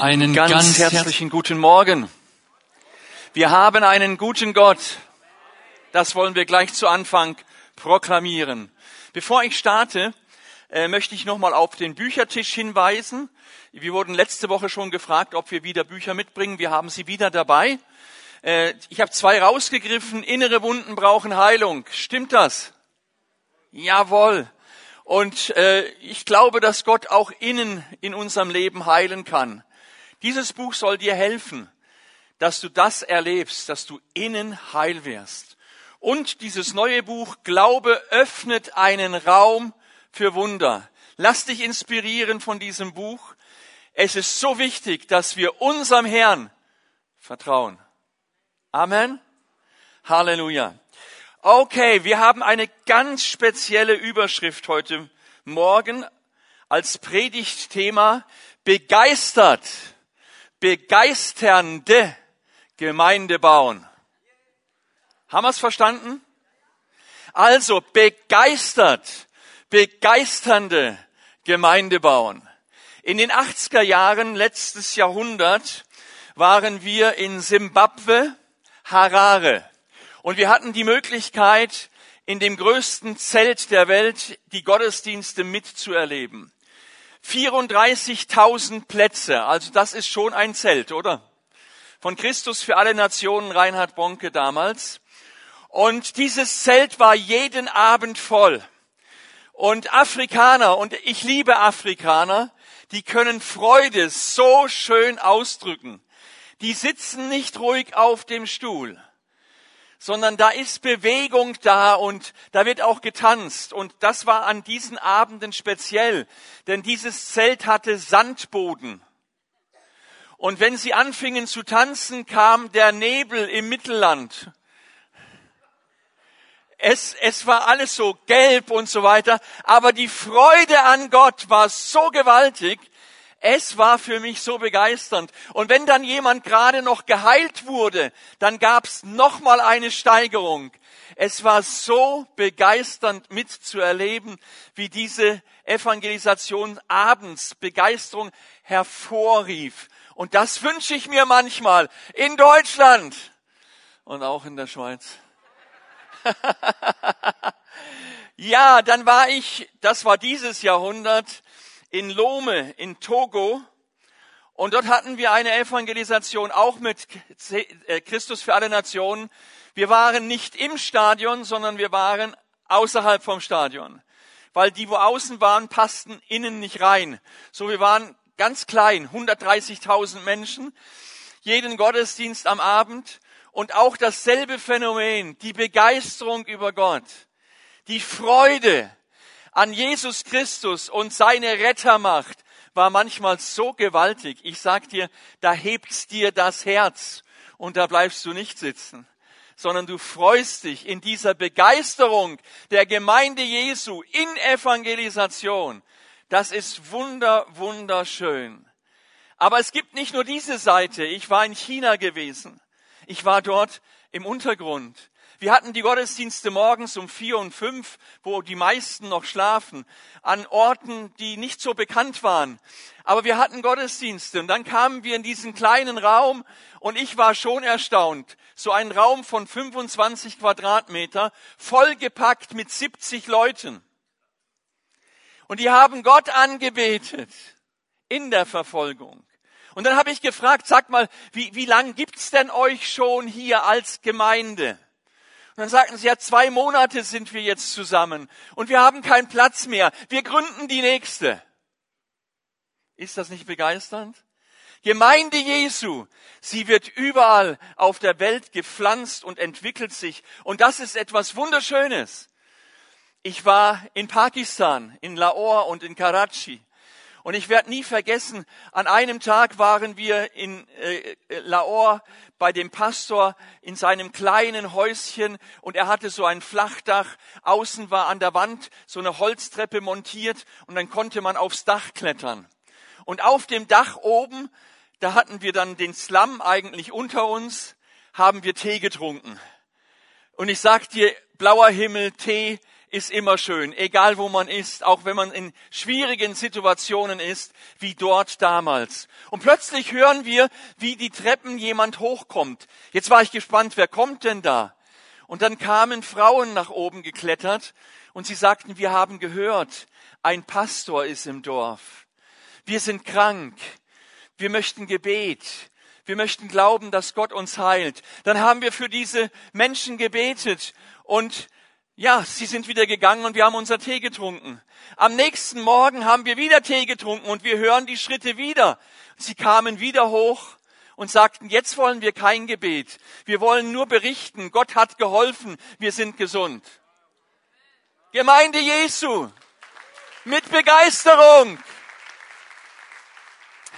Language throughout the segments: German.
Einen Ganz, ganz, herzlichen guten Morgen. Wir haben einen guten Gott. Das wollen wir gleich zu Anfang proklamieren. Bevor ich starte, äh, möchte ich nochmal auf den Büchertisch hinweisen. Wir wurden letzte Woche schon gefragt, ob wir wieder Bücher mitbringen. Wir haben sie wieder dabei. Äh, ich habe zwei rausgegriffen. Innere Wunden brauchen Heilung. Stimmt das? Jawohl. Und äh, ich glaube, dass Gott auch innen in unserem Leben heilen kann. Dieses Buch soll dir helfen, dass du das erlebst, dass du innen heil wirst. Und dieses neue Buch Glaube öffnet einen Raum für Wunder. Lass dich inspirieren von diesem Buch. Es ist so wichtig, dass wir unserem Herrn vertrauen. Amen. Halleluja. Okay, wir haben eine ganz spezielle Überschrift heute Morgen als Predigtthema begeistert begeisternde Gemeinde bauen. Haben wir es verstanden? Also begeistert, begeisternde Gemeinde bauen. In den 80er Jahren letztes Jahrhundert waren wir in Simbabwe, Harare. Und wir hatten die Möglichkeit, in dem größten Zelt der Welt die Gottesdienste mitzuerleben. 34.000 Plätze, also das ist schon ein Zelt, oder? Von Christus für alle Nationen, Reinhard Bonke damals. Und dieses Zelt war jeden Abend voll. Und Afrikaner, und ich liebe Afrikaner, die können Freude so schön ausdrücken. Die sitzen nicht ruhig auf dem Stuhl sondern da ist Bewegung da und da wird auch getanzt. Und das war an diesen Abenden speziell, denn dieses Zelt hatte Sandboden. Und wenn sie anfingen zu tanzen, kam der Nebel im Mittelland. Es, es war alles so gelb und so weiter, aber die Freude an Gott war so gewaltig, es war für mich so begeisternd. Und wenn dann jemand gerade noch geheilt wurde, dann gab's noch mal eine Steigerung. Es war so begeisternd mitzuerleben, wie diese Evangelisation abends Begeisterung hervorrief. Und das wünsche ich mir manchmal in Deutschland und auch in der Schweiz. ja, dann war ich, das war dieses Jahrhundert, in Lome in Togo. Und dort hatten wir eine Evangelisation auch mit äh, Christus für alle Nationen. Wir waren nicht im Stadion, sondern wir waren außerhalb vom Stadion. Weil die, wo außen waren, passten innen nicht rein. So, wir waren ganz klein, 130.000 Menschen, jeden Gottesdienst am Abend und auch dasselbe Phänomen, die Begeisterung über Gott, die Freude, an Jesus Christus und seine Rettermacht war manchmal so gewaltig. Ich sag dir, da hebt's dir das Herz und da bleibst du nicht sitzen, sondern du freust dich in dieser Begeisterung der Gemeinde Jesu in Evangelisation. Das ist wunder, wunderschön. Aber es gibt nicht nur diese Seite. Ich war in China gewesen. Ich war dort im Untergrund. Wir hatten die Gottesdienste morgens um vier und fünf, wo die meisten noch schlafen, an Orten, die nicht so bekannt waren. Aber wir hatten Gottesdienste und dann kamen wir in diesen kleinen Raum und ich war schon erstaunt. So ein Raum von 25 Quadratmeter, vollgepackt mit 70 Leuten. Und die haben Gott angebetet in der Verfolgung. Und dann habe ich gefragt, sag mal, wie, wie lang gibt's denn euch schon hier als Gemeinde? Dann sagten sie, ja, zwei Monate sind wir jetzt zusammen und wir haben keinen Platz mehr. Wir gründen die nächste. Ist das nicht begeisternd? Gemeinde Jesu, sie wird überall auf der Welt gepflanzt und entwickelt sich. Und das ist etwas Wunderschönes. Ich war in Pakistan, in Lahore und in Karachi. Und ich werde nie vergessen, an einem Tag waren wir in äh, Lahore bei dem Pastor in seinem kleinen Häuschen und er hatte so ein Flachdach. Außen war an der Wand so eine Holztreppe montiert und dann konnte man aufs Dach klettern. Und auf dem Dach oben, da hatten wir dann den Slum eigentlich unter uns, haben wir Tee getrunken. Und ich sag dir, blauer Himmel, Tee, ist immer schön, egal wo man ist, auch wenn man in schwierigen Situationen ist, wie dort damals. Und plötzlich hören wir, wie die Treppen jemand hochkommt. Jetzt war ich gespannt, wer kommt denn da? Und dann kamen Frauen nach oben geklettert und sie sagten, wir haben gehört, ein Pastor ist im Dorf. Wir sind krank. Wir möchten Gebet. Wir möchten glauben, dass Gott uns heilt. Dann haben wir für diese Menschen gebetet und ja, sie sind wieder gegangen und wir haben unser Tee getrunken. Am nächsten Morgen haben wir wieder Tee getrunken und wir hören die Schritte wieder. Sie kamen wieder hoch und sagten, jetzt wollen wir kein Gebet. Wir wollen nur berichten, Gott hat geholfen, wir sind gesund. Gemeinde Jesu. Mit Begeisterung.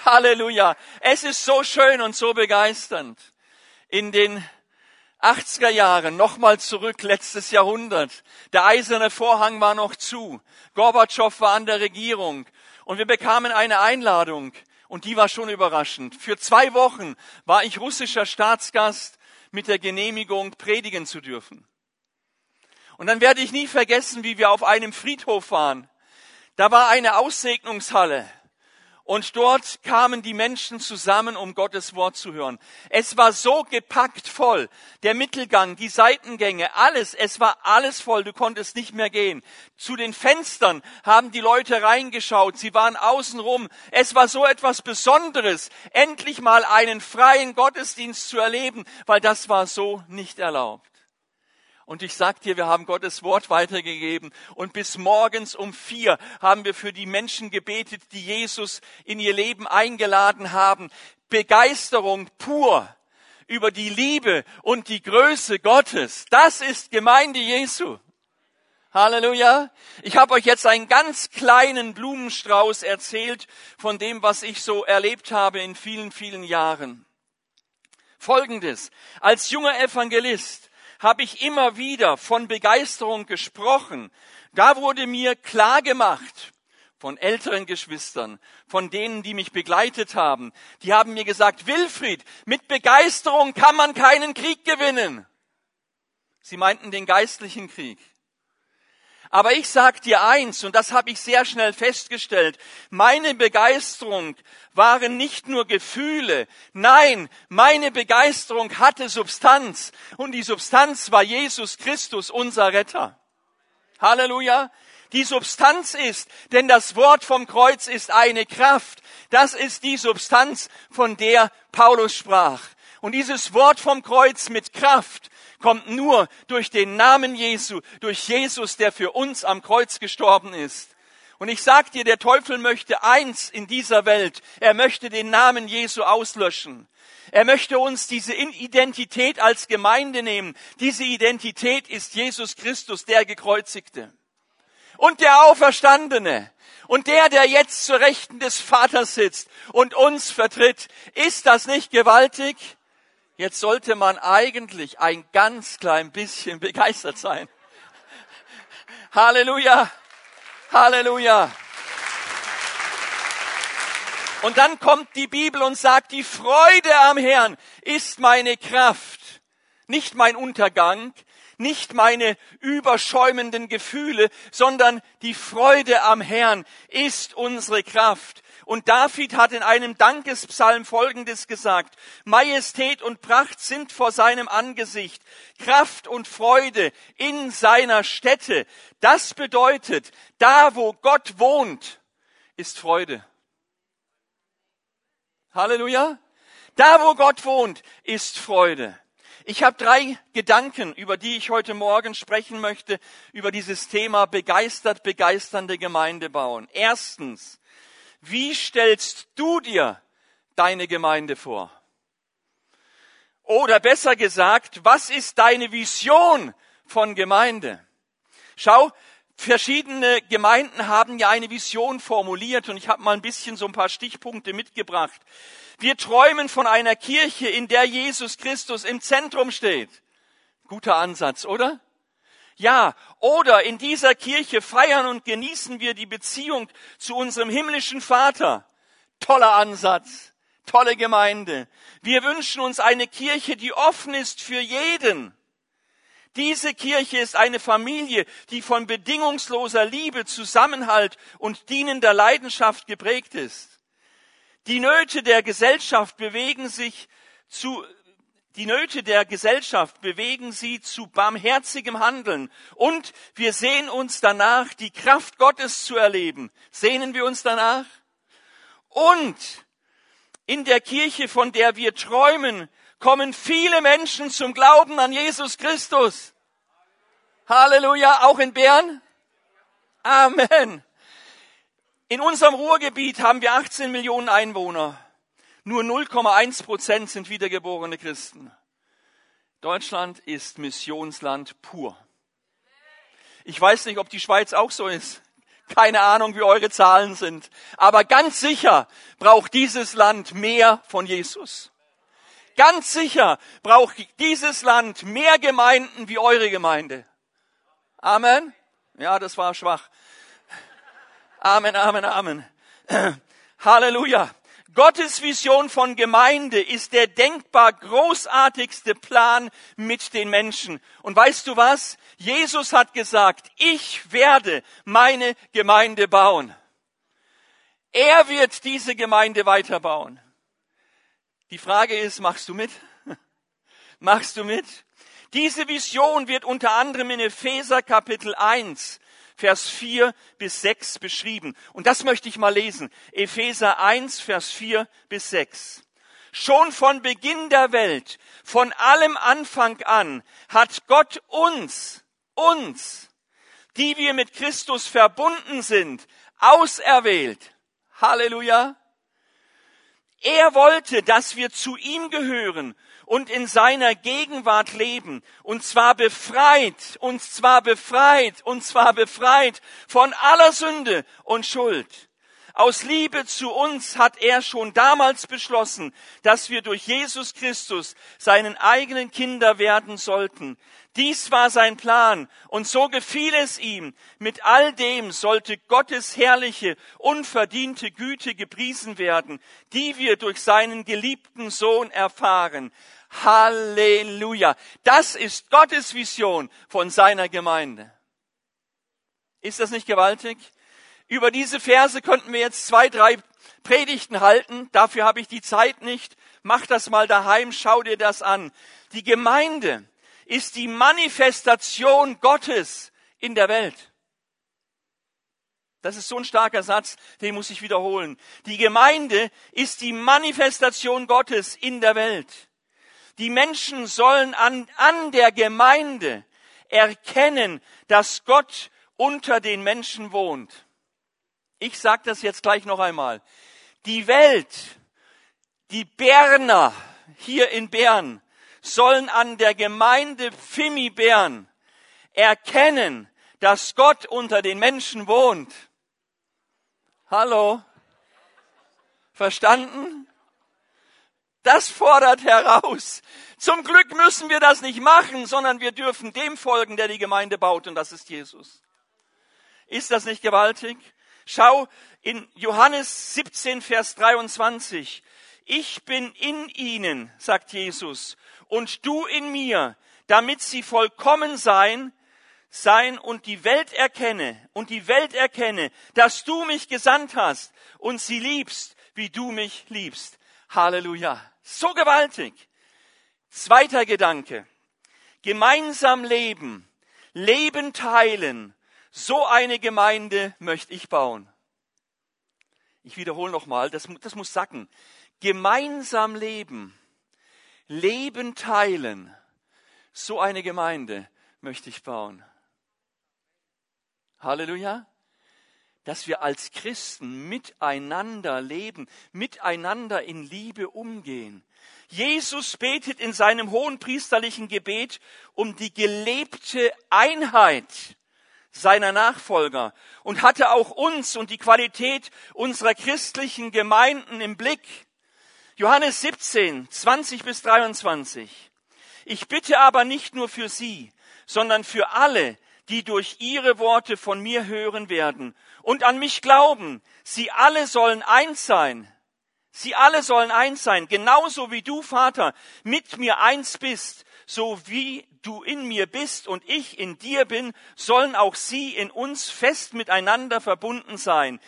Halleluja. Es ist so schön und so begeisternd. In den 80er Jahren, nochmal zurück, letztes Jahrhundert. Der eiserne Vorhang war noch zu. Gorbatschow war an der Regierung. Und wir bekamen eine Einladung. Und die war schon überraschend. Für zwei Wochen war ich russischer Staatsgast mit der Genehmigung, predigen zu dürfen. Und dann werde ich nie vergessen, wie wir auf einem Friedhof waren. Da war eine Aussegnungshalle. Und dort kamen die Menschen zusammen, um Gottes Wort zu hören. Es war so gepackt voll. Der Mittelgang, die Seitengänge, alles, es war alles voll. Du konntest nicht mehr gehen. Zu den Fenstern haben die Leute reingeschaut. Sie waren außenrum. Es war so etwas Besonderes, endlich mal einen freien Gottesdienst zu erleben, weil das war so nicht erlaubt. Und ich sag dir, wir haben Gottes Wort weitergegeben. Und bis morgens um vier haben wir für die Menschen gebetet, die Jesus in ihr Leben eingeladen haben. Begeisterung pur über die Liebe und die Größe Gottes. Das ist Gemeinde Jesu. Halleluja. Ich habe euch jetzt einen ganz kleinen Blumenstrauß erzählt von dem, was ich so erlebt habe in vielen, vielen Jahren. Folgendes. Als junger Evangelist habe ich immer wieder von Begeisterung gesprochen. Da wurde mir klar gemacht von älteren Geschwistern, von denen, die mich begleitet haben, die haben mir gesagt, Wilfried, mit Begeisterung kann man keinen Krieg gewinnen. Sie meinten den geistlichen Krieg. Aber ich sag dir eins, und das habe ich sehr schnell festgestellt, meine Begeisterung waren nicht nur Gefühle, nein, meine Begeisterung hatte Substanz, und die Substanz war Jesus Christus, unser Retter. Halleluja. Die Substanz ist, denn das Wort vom Kreuz ist eine Kraft. Das ist die Substanz, von der Paulus sprach. Und dieses Wort vom Kreuz mit Kraft kommt nur durch den Namen Jesu, durch Jesus, der für uns am Kreuz gestorben ist. Und ich sag dir, der Teufel möchte eins in dieser Welt. Er möchte den Namen Jesu auslöschen. Er möchte uns diese Identität als Gemeinde nehmen. Diese Identität ist Jesus Christus, der Gekreuzigte. Und der Auferstandene. Und der, der jetzt zur Rechten des Vaters sitzt und uns vertritt. Ist das nicht gewaltig? Jetzt sollte man eigentlich ein ganz klein bisschen begeistert sein. Halleluja! Halleluja! Und dann kommt die Bibel und sagt, die Freude am Herrn ist meine Kraft, nicht mein Untergang, nicht meine überschäumenden Gefühle, sondern die Freude am Herrn ist unsere Kraft. Und David hat in einem Dankespsalm Folgendes gesagt. Majestät und Pracht sind vor seinem Angesicht. Kraft und Freude in seiner Stätte. Das bedeutet, da wo Gott wohnt, ist Freude. Halleluja. Da wo Gott wohnt, ist Freude. Ich habe drei Gedanken, über die ich heute Morgen sprechen möchte, über dieses Thema begeistert, begeisternde Gemeinde bauen. Erstens, wie stellst du dir deine Gemeinde vor? Oder besser gesagt, was ist deine Vision von Gemeinde? Schau, verschiedene Gemeinden haben ja eine Vision formuliert und ich habe mal ein bisschen so ein paar Stichpunkte mitgebracht. Wir träumen von einer Kirche, in der Jesus Christus im Zentrum steht. Guter Ansatz, oder? Ja, oder in dieser Kirche feiern und genießen wir die Beziehung zu unserem himmlischen Vater. Toller Ansatz, tolle Gemeinde. Wir wünschen uns eine Kirche, die offen ist für jeden. Diese Kirche ist eine Familie, die von bedingungsloser Liebe, Zusammenhalt und dienender Leidenschaft geprägt ist. Die Nöte der Gesellschaft bewegen sich zu, die Nöte der Gesellschaft bewegen sie zu barmherzigem Handeln. Und wir sehen uns danach, die Kraft Gottes zu erleben. Sehnen wir uns danach? Und in der Kirche, von der wir träumen, kommen viele Menschen zum Glauben an Jesus Christus. Halleluja, auch in Bern? Amen. In unserem Ruhrgebiet haben wir 18 Millionen Einwohner. Nur 0,1 Prozent sind wiedergeborene Christen. Deutschland ist Missionsland pur. Ich weiß nicht, ob die Schweiz auch so ist. Keine Ahnung, wie eure Zahlen sind. Aber ganz sicher braucht dieses Land mehr von Jesus. Ganz sicher braucht dieses Land mehr Gemeinden wie eure Gemeinde. Amen. Ja, das war schwach. Amen, Amen, Amen. Halleluja. Gottes Vision von Gemeinde ist der denkbar großartigste Plan mit den Menschen. Und weißt du was? Jesus hat gesagt, ich werde meine Gemeinde bauen. Er wird diese Gemeinde weiterbauen. Die Frage ist, machst du mit? Machst du mit? Diese Vision wird unter anderem in Epheser Kapitel 1 Vers 4 bis 6 beschrieben. Und das möchte ich mal lesen. Epheser 1, Vers 4 bis 6. Schon von Beginn der Welt, von allem Anfang an, hat Gott uns, uns, die wir mit Christus verbunden sind, auserwählt. Halleluja. Er wollte, dass wir zu ihm gehören und in seiner Gegenwart leben. Und zwar befreit, und zwar befreit, und zwar befreit von aller Sünde und Schuld. Aus Liebe zu uns hat er schon damals beschlossen, dass wir durch Jesus Christus seinen eigenen Kinder werden sollten. Dies war sein Plan und so gefiel es ihm. Mit all dem sollte Gottes herrliche, unverdiente Güte gepriesen werden, die wir durch seinen geliebten Sohn erfahren. Halleluja. Das ist Gottes Vision von seiner Gemeinde. Ist das nicht gewaltig? Über diese Verse könnten wir jetzt zwei, drei Predigten halten. Dafür habe ich die Zeit nicht. Mach das mal daheim, schau dir das an. Die Gemeinde ist die Manifestation Gottes in der Welt. Das ist so ein starker Satz, den muss ich wiederholen. Die Gemeinde ist die Manifestation Gottes in der Welt. Die Menschen sollen an, an der Gemeinde erkennen, dass Gott unter den Menschen wohnt. Ich sage das jetzt gleich noch einmal. Die Welt, die Berner hier in Bern, sollen an der Gemeinde Fimi Bern erkennen, dass Gott unter den Menschen wohnt. Hallo? Verstanden? Das fordert heraus. Zum Glück müssen wir das nicht machen, sondern wir dürfen dem folgen, der die Gemeinde baut, und das ist Jesus. Ist das nicht gewaltig? Schau in Johannes 17, Vers 23. Ich bin in ihnen, sagt Jesus, und du in mir, damit sie vollkommen sein, sein und die Welt erkenne, und die Welt erkenne, dass du mich gesandt hast und sie liebst, wie du mich liebst. Halleluja. So gewaltig. Zweiter Gedanke. Gemeinsam leben, Leben teilen. So eine Gemeinde möchte ich bauen. Ich wiederhole nochmal, das, das muss sacken. Gemeinsam leben, Leben teilen. So eine Gemeinde möchte ich bauen. Halleluja dass wir als Christen miteinander leben, miteinander in Liebe umgehen. Jesus betet in seinem hohen priesterlichen Gebet um die gelebte Einheit seiner Nachfolger und hatte auch uns und die Qualität unserer christlichen Gemeinden im Blick. Johannes 17, 20 bis 23. Ich bitte aber nicht nur für sie, sondern für alle, die durch ihre Worte von mir hören werden und an mich glauben. Sie alle sollen eins sein. Sie alle sollen eins sein, genauso wie du, Vater, mit mir eins bist, so wie du in mir bist und ich in dir bin, sollen auch sie in uns fest miteinander verbunden sein.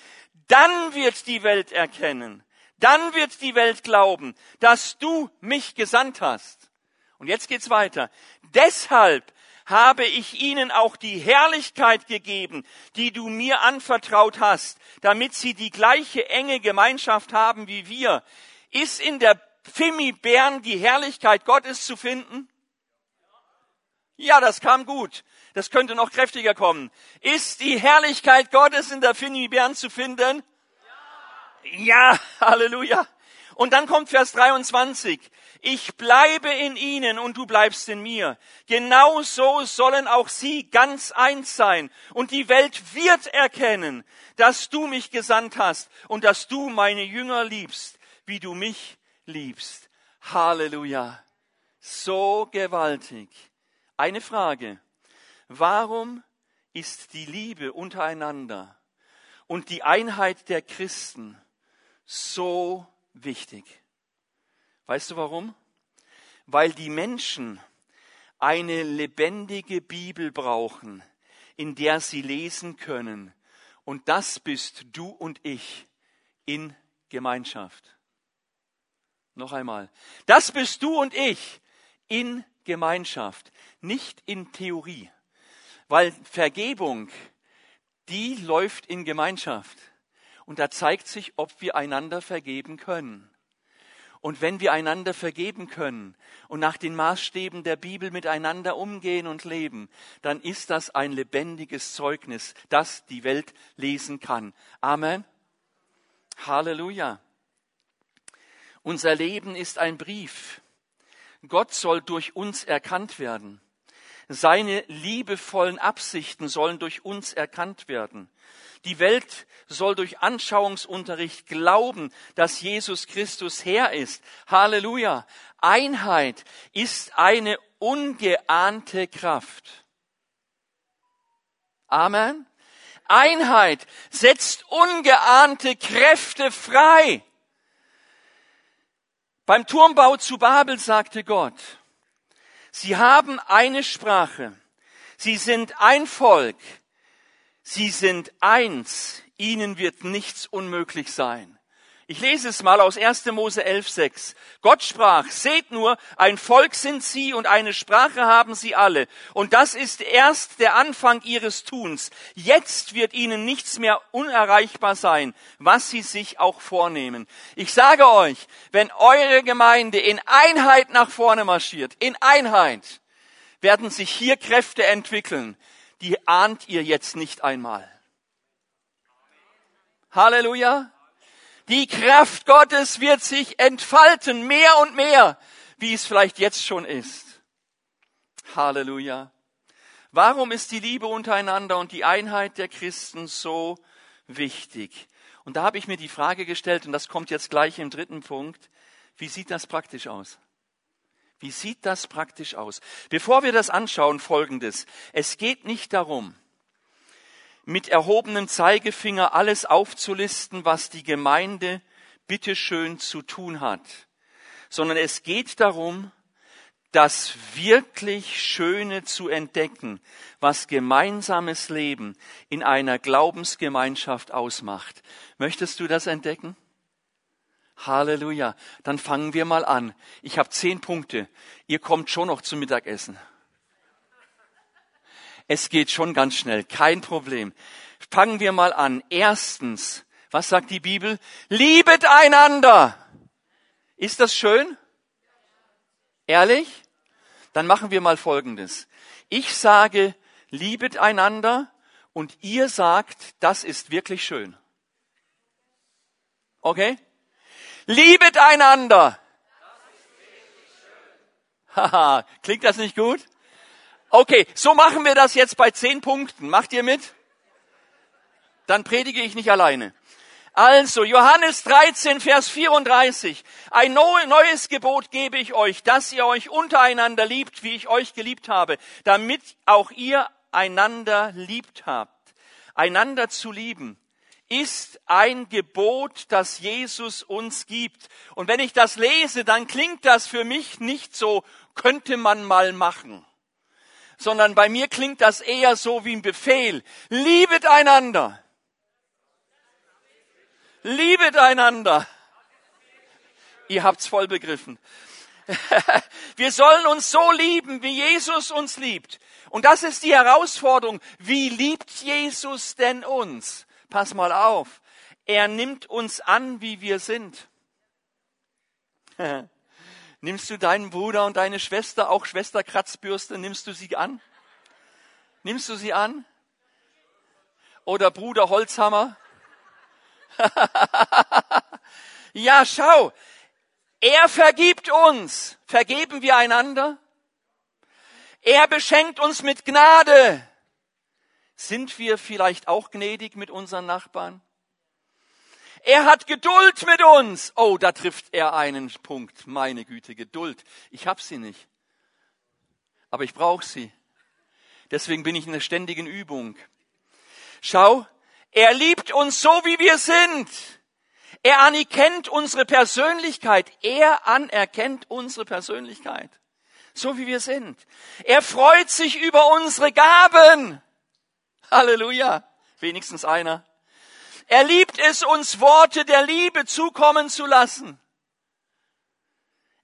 Dann wird die Welt erkennen, dann wird die Welt glauben, dass du mich gesandt hast. Und jetzt geht's weiter. Deshalb habe ich ihnen auch die Herrlichkeit gegeben, die du mir anvertraut hast, damit sie die gleiche enge Gemeinschaft haben wie wir. Ist in der Fimi Bern die Herrlichkeit Gottes zu finden? Ja, das kam gut. Das könnte noch kräftiger kommen. Ist die Herrlichkeit Gottes in der Fimi Bern zu finden? Ja, Halleluja. Und dann kommt Vers 23 ich bleibe in ihnen und du bleibst in mir. Genau so sollen auch sie ganz eins sein. Und die Welt wird erkennen, dass du mich gesandt hast und dass du meine Jünger liebst, wie du mich liebst. Halleluja. So gewaltig. Eine Frage. Warum ist die Liebe untereinander und die Einheit der Christen so wichtig? Weißt du warum? Weil die Menschen eine lebendige Bibel brauchen, in der sie lesen können. Und das bist du und ich in Gemeinschaft. Noch einmal. Das bist du und ich in Gemeinschaft, nicht in Theorie. Weil Vergebung, die läuft in Gemeinschaft. Und da zeigt sich, ob wir einander vergeben können. Und wenn wir einander vergeben können und nach den Maßstäben der Bibel miteinander umgehen und leben, dann ist das ein lebendiges Zeugnis, das die Welt lesen kann. Amen. Halleluja. Unser Leben ist ein Brief. Gott soll durch uns erkannt werden. Seine liebevollen Absichten sollen durch uns erkannt werden. Die Welt soll durch Anschauungsunterricht glauben, dass Jesus Christus Herr ist. Halleluja. Einheit ist eine ungeahnte Kraft. Amen. Einheit setzt ungeahnte Kräfte frei. Beim Turmbau zu Babel sagte Gott, Sie haben eine Sprache, Sie sind ein Volk, Sie sind eins, ihnen wird nichts unmöglich sein. Ich lese es mal aus 1. Mose 11.6. Gott sprach, seht nur, ein Volk sind sie und eine Sprache haben sie alle. Und das ist erst der Anfang ihres Tuns. Jetzt wird ihnen nichts mehr unerreichbar sein, was sie sich auch vornehmen. Ich sage euch, wenn eure Gemeinde in Einheit nach vorne marschiert, in Einheit, werden sich hier Kräfte entwickeln, die ahnt ihr jetzt nicht einmal. Halleluja. Die Kraft Gottes wird sich entfalten, mehr und mehr, wie es vielleicht jetzt schon ist. Halleluja. Warum ist die Liebe untereinander und die Einheit der Christen so wichtig? Und da habe ich mir die Frage gestellt, und das kommt jetzt gleich im dritten Punkt, wie sieht das praktisch aus? Wie sieht das praktisch aus? Bevor wir das anschauen, folgendes. Es geht nicht darum, mit erhobenem Zeigefinger alles aufzulisten, was die Gemeinde bitteschön zu tun hat, sondern es geht darum, das wirklich Schöne zu entdecken, was gemeinsames Leben in einer Glaubensgemeinschaft ausmacht. Möchtest du das entdecken? Halleluja. Dann fangen wir mal an. Ich habe zehn Punkte. Ihr kommt schon noch zum Mittagessen. Es geht schon ganz schnell, kein Problem. Fangen wir mal an. Erstens, was sagt die Bibel? Liebet einander. Ist das schön? Ehrlich? Dann machen wir mal Folgendes. Ich sage, liebet einander und ihr sagt, das ist wirklich schön. Okay? Liebet einander. Haha, klingt das nicht gut? Okay, so machen wir das jetzt bei zehn Punkten. Macht ihr mit? Dann predige ich nicht alleine. Also, Johannes 13, Vers 34. Ein neues Gebot gebe ich euch, dass ihr euch untereinander liebt, wie ich euch geliebt habe, damit auch ihr einander liebt habt. Einander zu lieben ist ein Gebot, das Jesus uns gibt. Und wenn ich das lese, dann klingt das für mich nicht so, könnte man mal machen. Sondern bei mir klingt das eher so wie ein Befehl. Liebet einander. Liebet einander. Ihr habt's voll begriffen. Wir sollen uns so lieben, wie Jesus uns liebt. Und das ist die Herausforderung. Wie liebt Jesus denn uns? Pass mal auf. Er nimmt uns an, wie wir sind. Nimmst du deinen Bruder und deine Schwester, auch Schwester Kratzbürste, nimmst du sie an? Nimmst du sie an? Oder Bruder Holzhammer? ja, schau, er vergibt uns. Vergeben wir einander? Er beschenkt uns mit Gnade. Sind wir vielleicht auch gnädig mit unseren Nachbarn? Er hat Geduld mit uns. Oh, da trifft er einen Punkt. Meine Güte, Geduld. Ich habe sie nicht. Aber ich brauche sie. Deswegen bin ich in der ständigen Übung. Schau, er liebt uns so, wie wir sind. Er anerkennt unsere Persönlichkeit. Er anerkennt unsere Persönlichkeit. So wie wir sind. Er freut sich über unsere Gaben. Halleluja. Wenigstens einer. Er liebt es, uns Worte der Liebe zukommen zu lassen.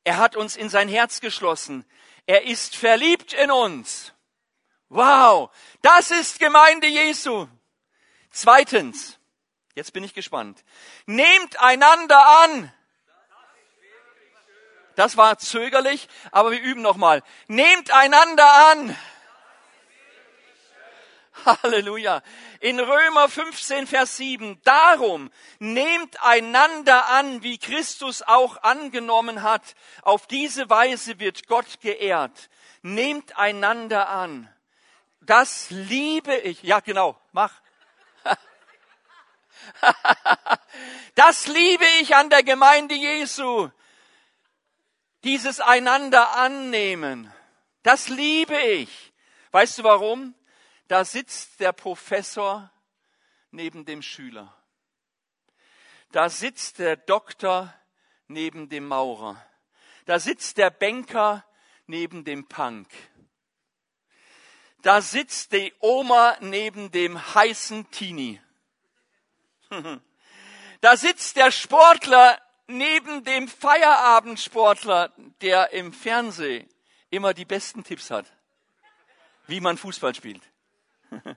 Er hat uns in sein Herz geschlossen. Er ist verliebt in uns. Wow, das ist Gemeinde Jesu. Zweitens, jetzt bin ich gespannt. Nehmt einander an. Das war zögerlich, aber wir üben nochmal. Nehmt einander an. Halleluja. In Römer 15, Vers 7. Darum nehmt einander an, wie Christus auch angenommen hat. Auf diese Weise wird Gott geehrt. Nehmt einander an. Das liebe ich. Ja, genau. Mach. Das liebe ich an der Gemeinde Jesu. Dieses einander annehmen. Das liebe ich. Weißt du warum? Da sitzt der Professor neben dem Schüler. Da sitzt der Doktor neben dem Maurer. Da sitzt der Banker neben dem Punk. Da sitzt die Oma neben dem heißen Teenie. Da sitzt der Sportler neben dem Feierabendsportler, der im Fernsehen immer die besten Tipps hat, wie man Fußball spielt.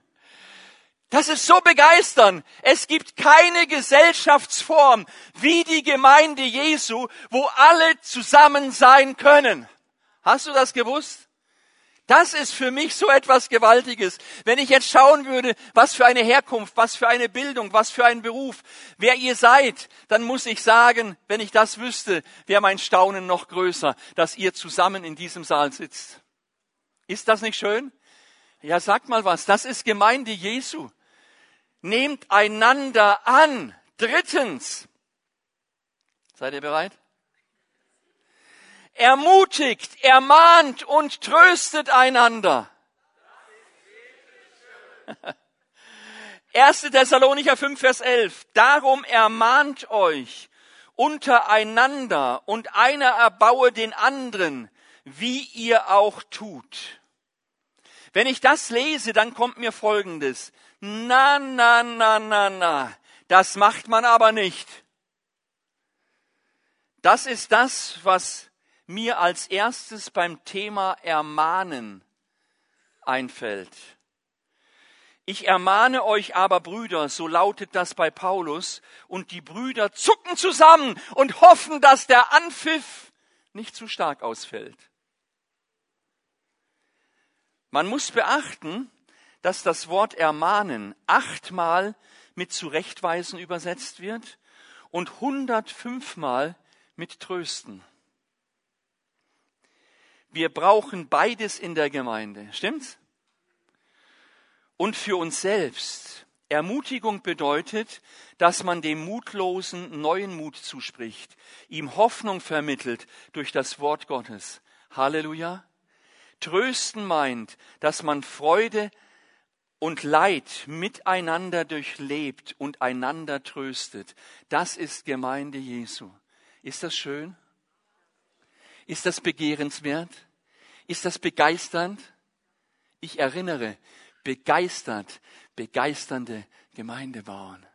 Das ist so begeisternd. Es gibt keine Gesellschaftsform wie die Gemeinde Jesu, wo alle zusammen sein können. Hast du das gewusst? Das ist für mich so etwas Gewaltiges. Wenn ich jetzt schauen würde, was für eine Herkunft, was für eine Bildung, was für ein Beruf, wer ihr seid, dann muss ich sagen, wenn ich das wüsste, wäre mein Staunen noch größer, dass ihr zusammen in diesem Saal sitzt. Ist das nicht schön? Ja, sag mal was. Das ist Gemeinde Jesu. Nehmt einander an. Drittens. Seid ihr bereit? Ermutigt, ermahnt und tröstet einander. 1. Thessalonicher 5, Vers 11. Darum ermahnt euch untereinander und einer erbaue den anderen, wie ihr auch tut. Wenn ich das lese, dann kommt mir Folgendes. Na, na, na, na, na. Das macht man aber nicht. Das ist das, was mir als erstes beim Thema Ermahnen einfällt. Ich ermahne euch aber, Brüder, so lautet das bei Paulus, und die Brüder zucken zusammen und hoffen, dass der Anpfiff nicht zu stark ausfällt. Man muss beachten, dass das Wort ermahnen achtmal mit zurechtweisen übersetzt wird und 105 Mal mit trösten. Wir brauchen beides in der Gemeinde, stimmt's? Und für uns selbst. Ermutigung bedeutet, dass man dem Mutlosen neuen Mut zuspricht, ihm Hoffnung vermittelt durch das Wort Gottes. Halleluja. Trösten meint, dass man Freude und Leid miteinander durchlebt und einander tröstet. Das ist Gemeinde Jesu. Ist das schön? Ist das begehrenswert? Ist das begeisternd? Ich erinnere, begeistert, begeisternde Gemeinde bauen.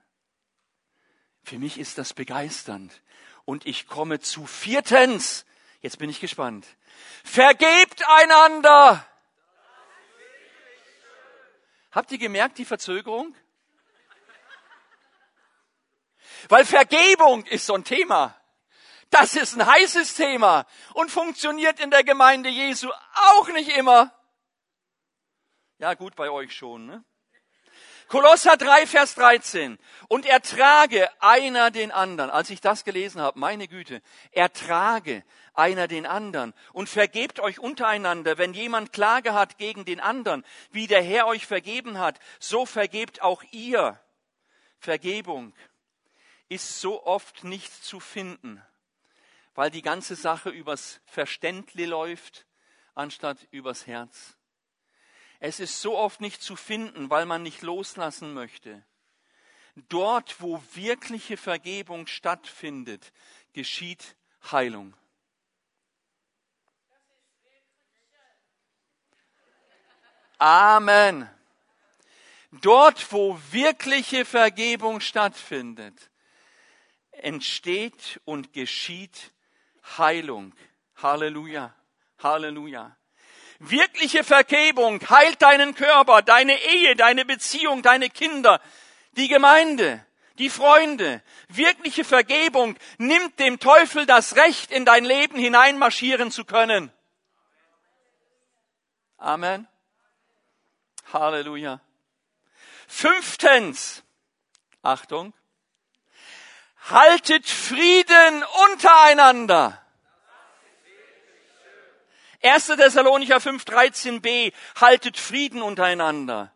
Für mich ist das begeisternd. Und ich komme zu viertens. Jetzt bin ich gespannt. Vergebt einander. Habt ihr gemerkt, die Verzögerung? Weil Vergebung ist so ein Thema. Das ist ein heißes Thema und funktioniert in der Gemeinde Jesu auch nicht immer. Ja, gut, bei euch schon, ne? Kolosser 3, Vers 13. Und ertrage einer den anderen. Als ich das gelesen habe, meine Güte, ertrage einer den anderen und vergebt euch untereinander, wenn jemand Klage hat gegen den anderen, wie der Herr euch vergeben hat, so vergebt auch ihr. Vergebung ist so oft nicht zu finden, weil die ganze Sache übers Verständli läuft, anstatt übers Herz. Es ist so oft nicht zu finden, weil man nicht loslassen möchte. Dort, wo wirkliche Vergebung stattfindet, geschieht Heilung. Amen. Dort, wo wirkliche Vergebung stattfindet, entsteht und geschieht Heilung. Halleluja. Halleluja. Wirkliche Vergebung heilt deinen Körper, deine Ehe, deine Beziehung, deine Kinder, die Gemeinde, die Freunde. Wirkliche Vergebung nimmt dem Teufel das Recht, in dein Leben hineinmarschieren zu können. Amen. Halleluja. Fünftens, Achtung, haltet Frieden untereinander. 1. Thessalonicher 5, 13b, haltet Frieden untereinander.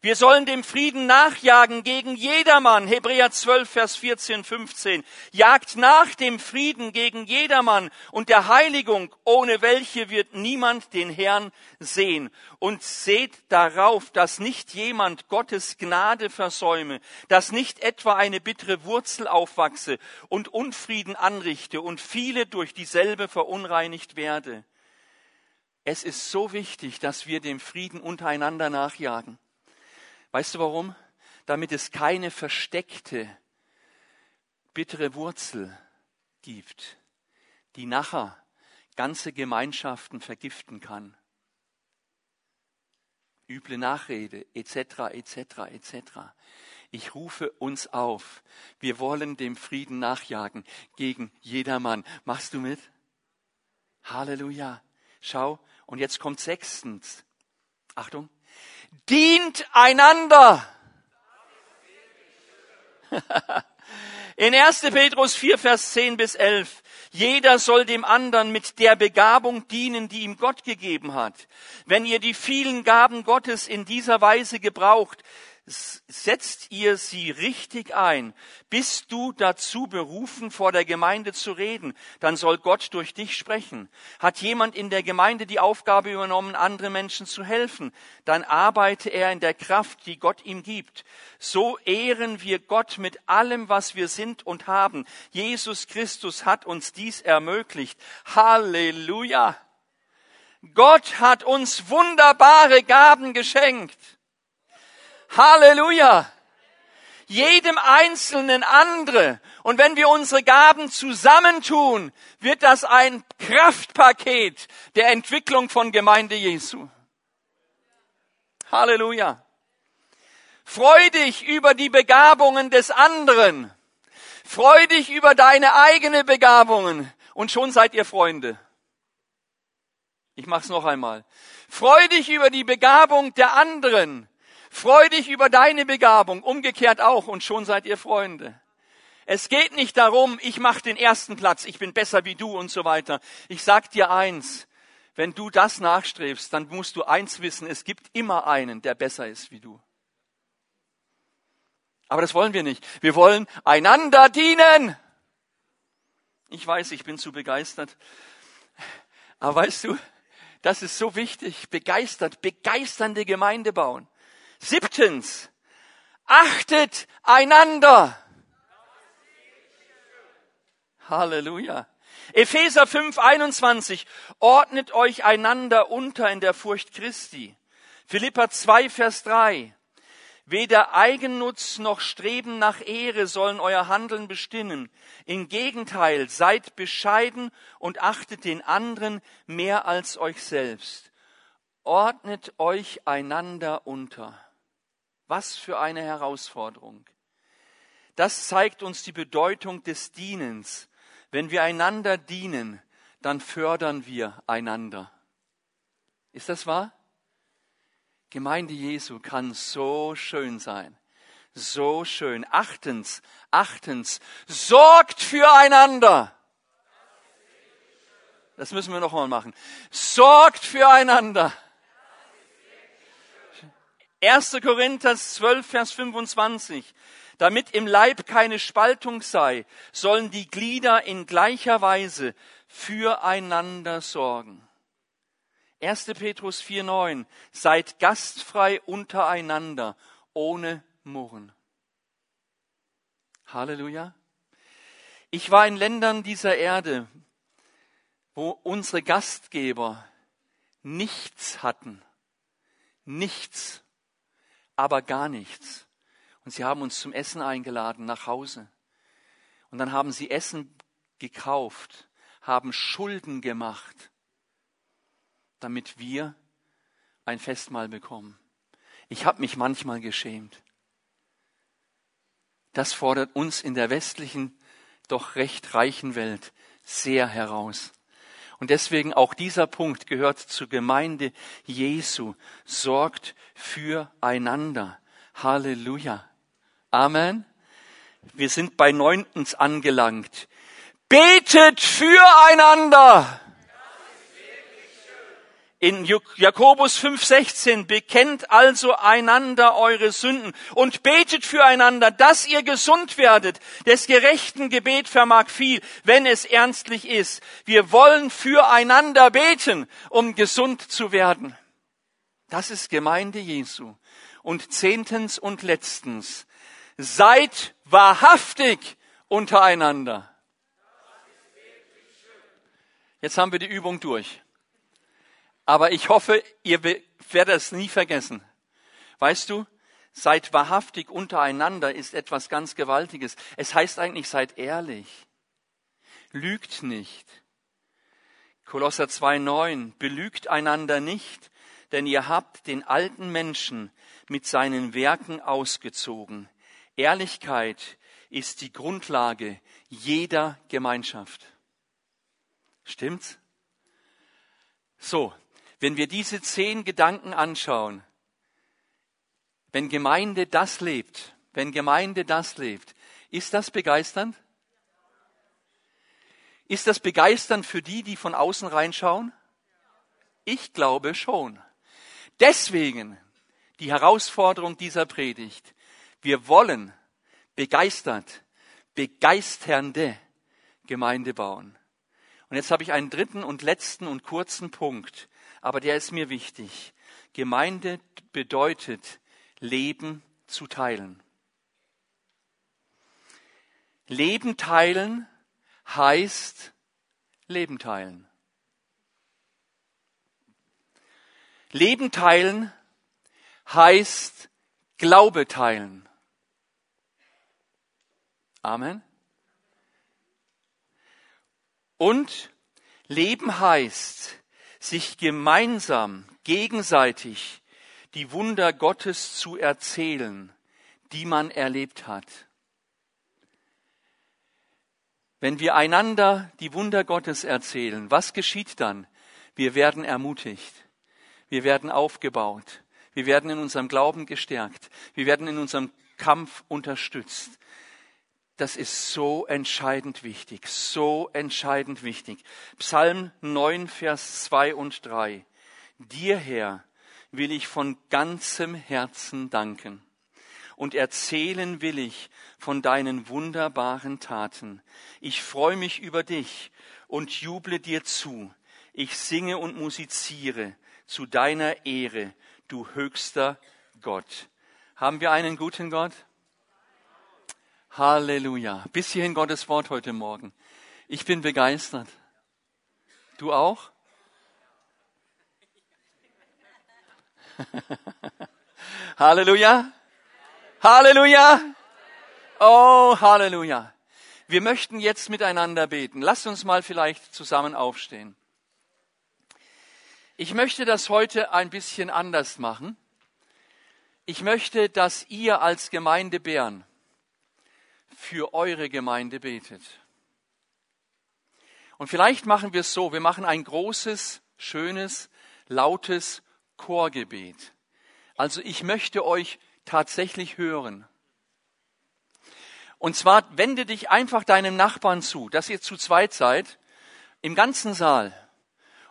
Wir sollen dem Frieden nachjagen gegen jedermann. Hebräer 12, Vers 14, 15. Jagt nach dem Frieden gegen jedermann und der Heiligung, ohne welche wird niemand den Herrn sehen. Und seht darauf, dass nicht jemand Gottes Gnade versäume, dass nicht etwa eine bittere Wurzel aufwachse und Unfrieden anrichte und viele durch dieselbe verunreinigt werde. Es ist so wichtig, dass wir dem Frieden untereinander nachjagen. Weißt du warum? Damit es keine versteckte, bittere Wurzel gibt, die nachher ganze Gemeinschaften vergiften kann. Üble Nachrede, etc., etc., etc. Ich rufe uns auf. Wir wollen dem Frieden nachjagen gegen jedermann. Machst du mit? Halleluja. Schau, und jetzt kommt sechstens. Achtung. Dient einander. In 1. Petrus 4, Vers 10 bis 11. Jeder soll dem anderen mit der Begabung dienen, die ihm Gott gegeben hat. Wenn ihr die vielen Gaben Gottes in dieser Weise gebraucht, setzt ihr sie richtig ein. Bist du dazu berufen, vor der Gemeinde zu reden, dann soll Gott durch dich sprechen. Hat jemand in der Gemeinde die Aufgabe übernommen, anderen Menschen zu helfen, dann arbeite er in der Kraft, die Gott ihm gibt. So ehren wir Gott mit allem, was wir sind und haben. Jesus Christus hat uns dies ermöglicht. Halleluja! Gott hat uns wunderbare Gaben geschenkt. Halleluja! Jedem Einzelnen andere. Und wenn wir unsere Gaben zusammentun, wird das ein Kraftpaket der Entwicklung von Gemeinde Jesu. Halleluja. Freu dich über die Begabungen des anderen. Freu dich über deine eigene Begabungen. Und schon seid ihr Freunde. Ich mach's noch einmal. Freu dich über die Begabung der anderen. Freu dich über deine Begabung, umgekehrt auch, und schon seid ihr Freunde. Es geht nicht darum, ich mache den ersten Platz, ich bin besser wie du und so weiter. Ich sag dir eins, wenn du das nachstrebst, dann musst du eins wissen, es gibt immer einen, der besser ist wie du. Aber das wollen wir nicht. Wir wollen einander dienen. Ich weiß, ich bin zu begeistert. Aber weißt du, das ist so wichtig. Begeistert, begeisternde Gemeinde bauen. Siebtens, achtet einander. Halleluja. Epheser 5, 21, ordnet euch einander unter in der Furcht Christi. Philippa 2, Vers 3. Weder Eigennutz noch Streben nach Ehre sollen euer Handeln bestimmen. Im Gegenteil, seid bescheiden und achtet den anderen mehr als euch selbst. Ordnet euch einander unter. Was für eine Herausforderung. Das zeigt uns die Bedeutung des Dienens. Wenn wir einander dienen, dann fördern wir einander. Ist das wahr? Gemeinde Jesu kann so schön sein. So schön. Achtens, achtens, sorgt füreinander. Das müssen wir nochmal machen. Sorgt füreinander. 1. Korinther 12, Vers 25. Damit im Leib keine Spaltung sei, sollen die Glieder in gleicher Weise füreinander sorgen. 1. Petrus 4.9. Seid gastfrei untereinander, ohne Murren. Halleluja. Ich war in Ländern dieser Erde, wo unsere Gastgeber nichts hatten. Nichts, aber gar nichts. Und sie haben uns zum Essen eingeladen nach Hause. Und dann haben sie Essen gekauft, haben Schulden gemacht damit wir ein Festmahl bekommen. Ich habe mich manchmal geschämt. Das fordert uns in der westlichen, doch recht reichen Welt sehr heraus. Und deswegen auch dieser Punkt gehört zur Gemeinde Jesu. Sorgt füreinander. Halleluja. Amen. Wir sind bei neuntens angelangt. Betet füreinander. In Jakobus 5,16 bekennt also einander eure Sünden und betet füreinander, dass ihr gesund werdet. Des gerechten Gebet vermag viel, wenn es ernstlich ist. Wir wollen füreinander beten, um gesund zu werden. Das ist Gemeinde Jesu. Und zehntens und letztens, seid wahrhaftig untereinander. Jetzt haben wir die Übung durch. Aber ich hoffe, ihr werdet es nie vergessen. Weißt du, seid wahrhaftig untereinander ist etwas ganz Gewaltiges. Es heißt eigentlich, seid ehrlich. Lügt nicht. Kolosser 2,9, belügt einander nicht, denn ihr habt den alten Menschen mit seinen Werken ausgezogen. Ehrlichkeit ist die Grundlage jeder Gemeinschaft. Stimmt's? So, wenn wir diese zehn Gedanken anschauen, wenn Gemeinde das lebt, wenn Gemeinde das lebt, ist das begeisternd? Ist das begeisternd für die, die von außen reinschauen? Ich glaube schon. Deswegen die Herausforderung dieser Predigt. Wir wollen begeistert, begeisternde Gemeinde bauen. Und jetzt habe ich einen dritten und letzten und kurzen Punkt aber der ist mir wichtig. Gemeinde bedeutet, Leben zu teilen. Leben teilen heißt Leben teilen. Leben teilen heißt Glaube teilen. Amen. Und Leben heißt sich gemeinsam, gegenseitig die Wunder Gottes zu erzählen, die man erlebt hat. Wenn wir einander die Wunder Gottes erzählen, was geschieht dann? Wir werden ermutigt. Wir werden aufgebaut. Wir werden in unserem Glauben gestärkt. Wir werden in unserem Kampf unterstützt. Das ist so entscheidend wichtig, so entscheidend wichtig. Psalm 9, Vers 2 und 3. Dir, Herr, will ich von ganzem Herzen danken und erzählen will ich von deinen wunderbaren Taten. Ich freue mich über dich und juble dir zu. Ich singe und musiziere zu deiner Ehre, du höchster Gott. Haben wir einen guten Gott? Halleluja. Bis hierhin Gottes Wort heute Morgen. Ich bin begeistert. Du auch? Halleluja. Halleluja. Oh, Halleluja. Wir möchten jetzt miteinander beten. Lasst uns mal vielleicht zusammen aufstehen. Ich möchte das heute ein bisschen anders machen. Ich möchte, dass ihr als Gemeinde Bern für eure Gemeinde betet. Und vielleicht machen wir es so, wir machen ein großes, schönes, lautes Chorgebet. Also ich möchte euch tatsächlich hören. Und zwar wende dich einfach deinem Nachbarn zu, dass ihr zu zweit seid, im ganzen Saal.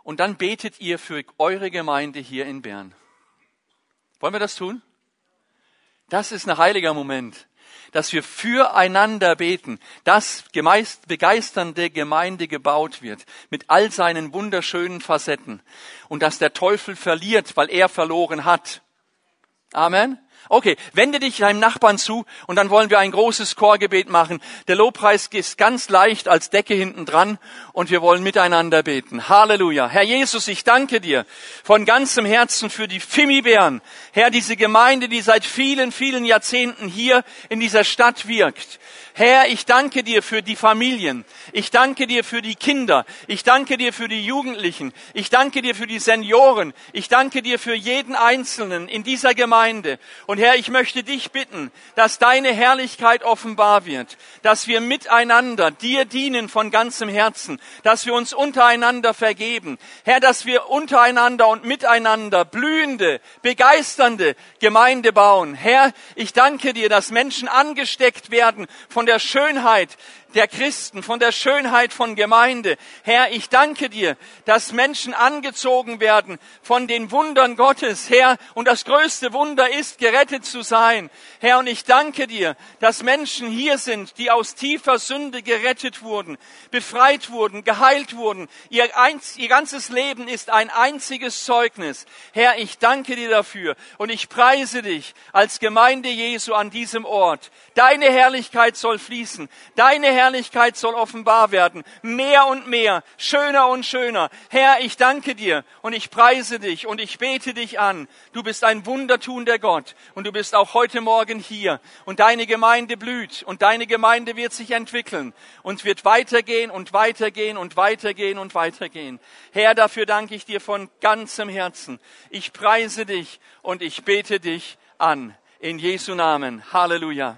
Und dann betet ihr für eure Gemeinde hier in Bern. Wollen wir das tun? Das ist ein heiliger Moment, dass wir füreinander beten, dass begeisternde Gemeinde gebaut wird, mit all seinen wunderschönen Facetten und dass der Teufel verliert, weil er verloren hat. Amen. Okay, wende dich deinem Nachbarn zu und dann wollen wir ein großes Chorgebet machen. Der Lobpreis ist ganz leicht als Decke hinten dran und wir wollen miteinander beten. Halleluja. Herr Jesus, ich danke dir von ganzem Herzen für die Fimibären. Herr, diese Gemeinde, die seit vielen, vielen Jahrzehnten hier in dieser Stadt wirkt. Herr, ich danke dir für die Familien. Ich danke dir für die Kinder. Ich danke dir für die Jugendlichen. Ich danke dir für die Senioren. Ich danke dir für jeden Einzelnen in dieser Gemeinde. Und Herr, ich möchte dich bitten, dass deine Herrlichkeit offenbar wird, dass wir miteinander dir dienen von ganzem Herzen, dass wir uns untereinander vergeben. Herr, dass wir untereinander und miteinander blühende, begeisternde Gemeinde bauen. Herr, ich danke dir, dass Menschen angesteckt werden von der Schönheit der Christen, von der Schönheit von Gemeinde. Herr, ich danke dir, dass Menschen angezogen werden von den Wundern Gottes, Herr. Und das größte Wunder ist, gerettet zu sein. Herr, und ich danke dir, dass Menschen hier sind, die aus tiefer Sünde gerettet wurden, befreit wurden, geheilt wurden. Ihr, einz, ihr ganzes Leben ist ein einziges Zeugnis. Herr, ich danke dir dafür und ich preise dich als Gemeinde Jesu an diesem Ort. Deine Herrlichkeit soll fließen. Deine Herrlichkeit soll offenbar werden. Mehr und mehr, schöner und schöner. Herr, ich danke dir und ich preise dich und ich bete dich an. Du bist ein wundertuender Gott und du bist auch heute Morgen hier und deine Gemeinde blüht und deine Gemeinde wird sich entwickeln und wird weitergehen und weitergehen und weitergehen und weitergehen. Herr, dafür danke ich dir von ganzem Herzen. Ich preise dich und ich bete dich an. In Jesu Namen. Halleluja.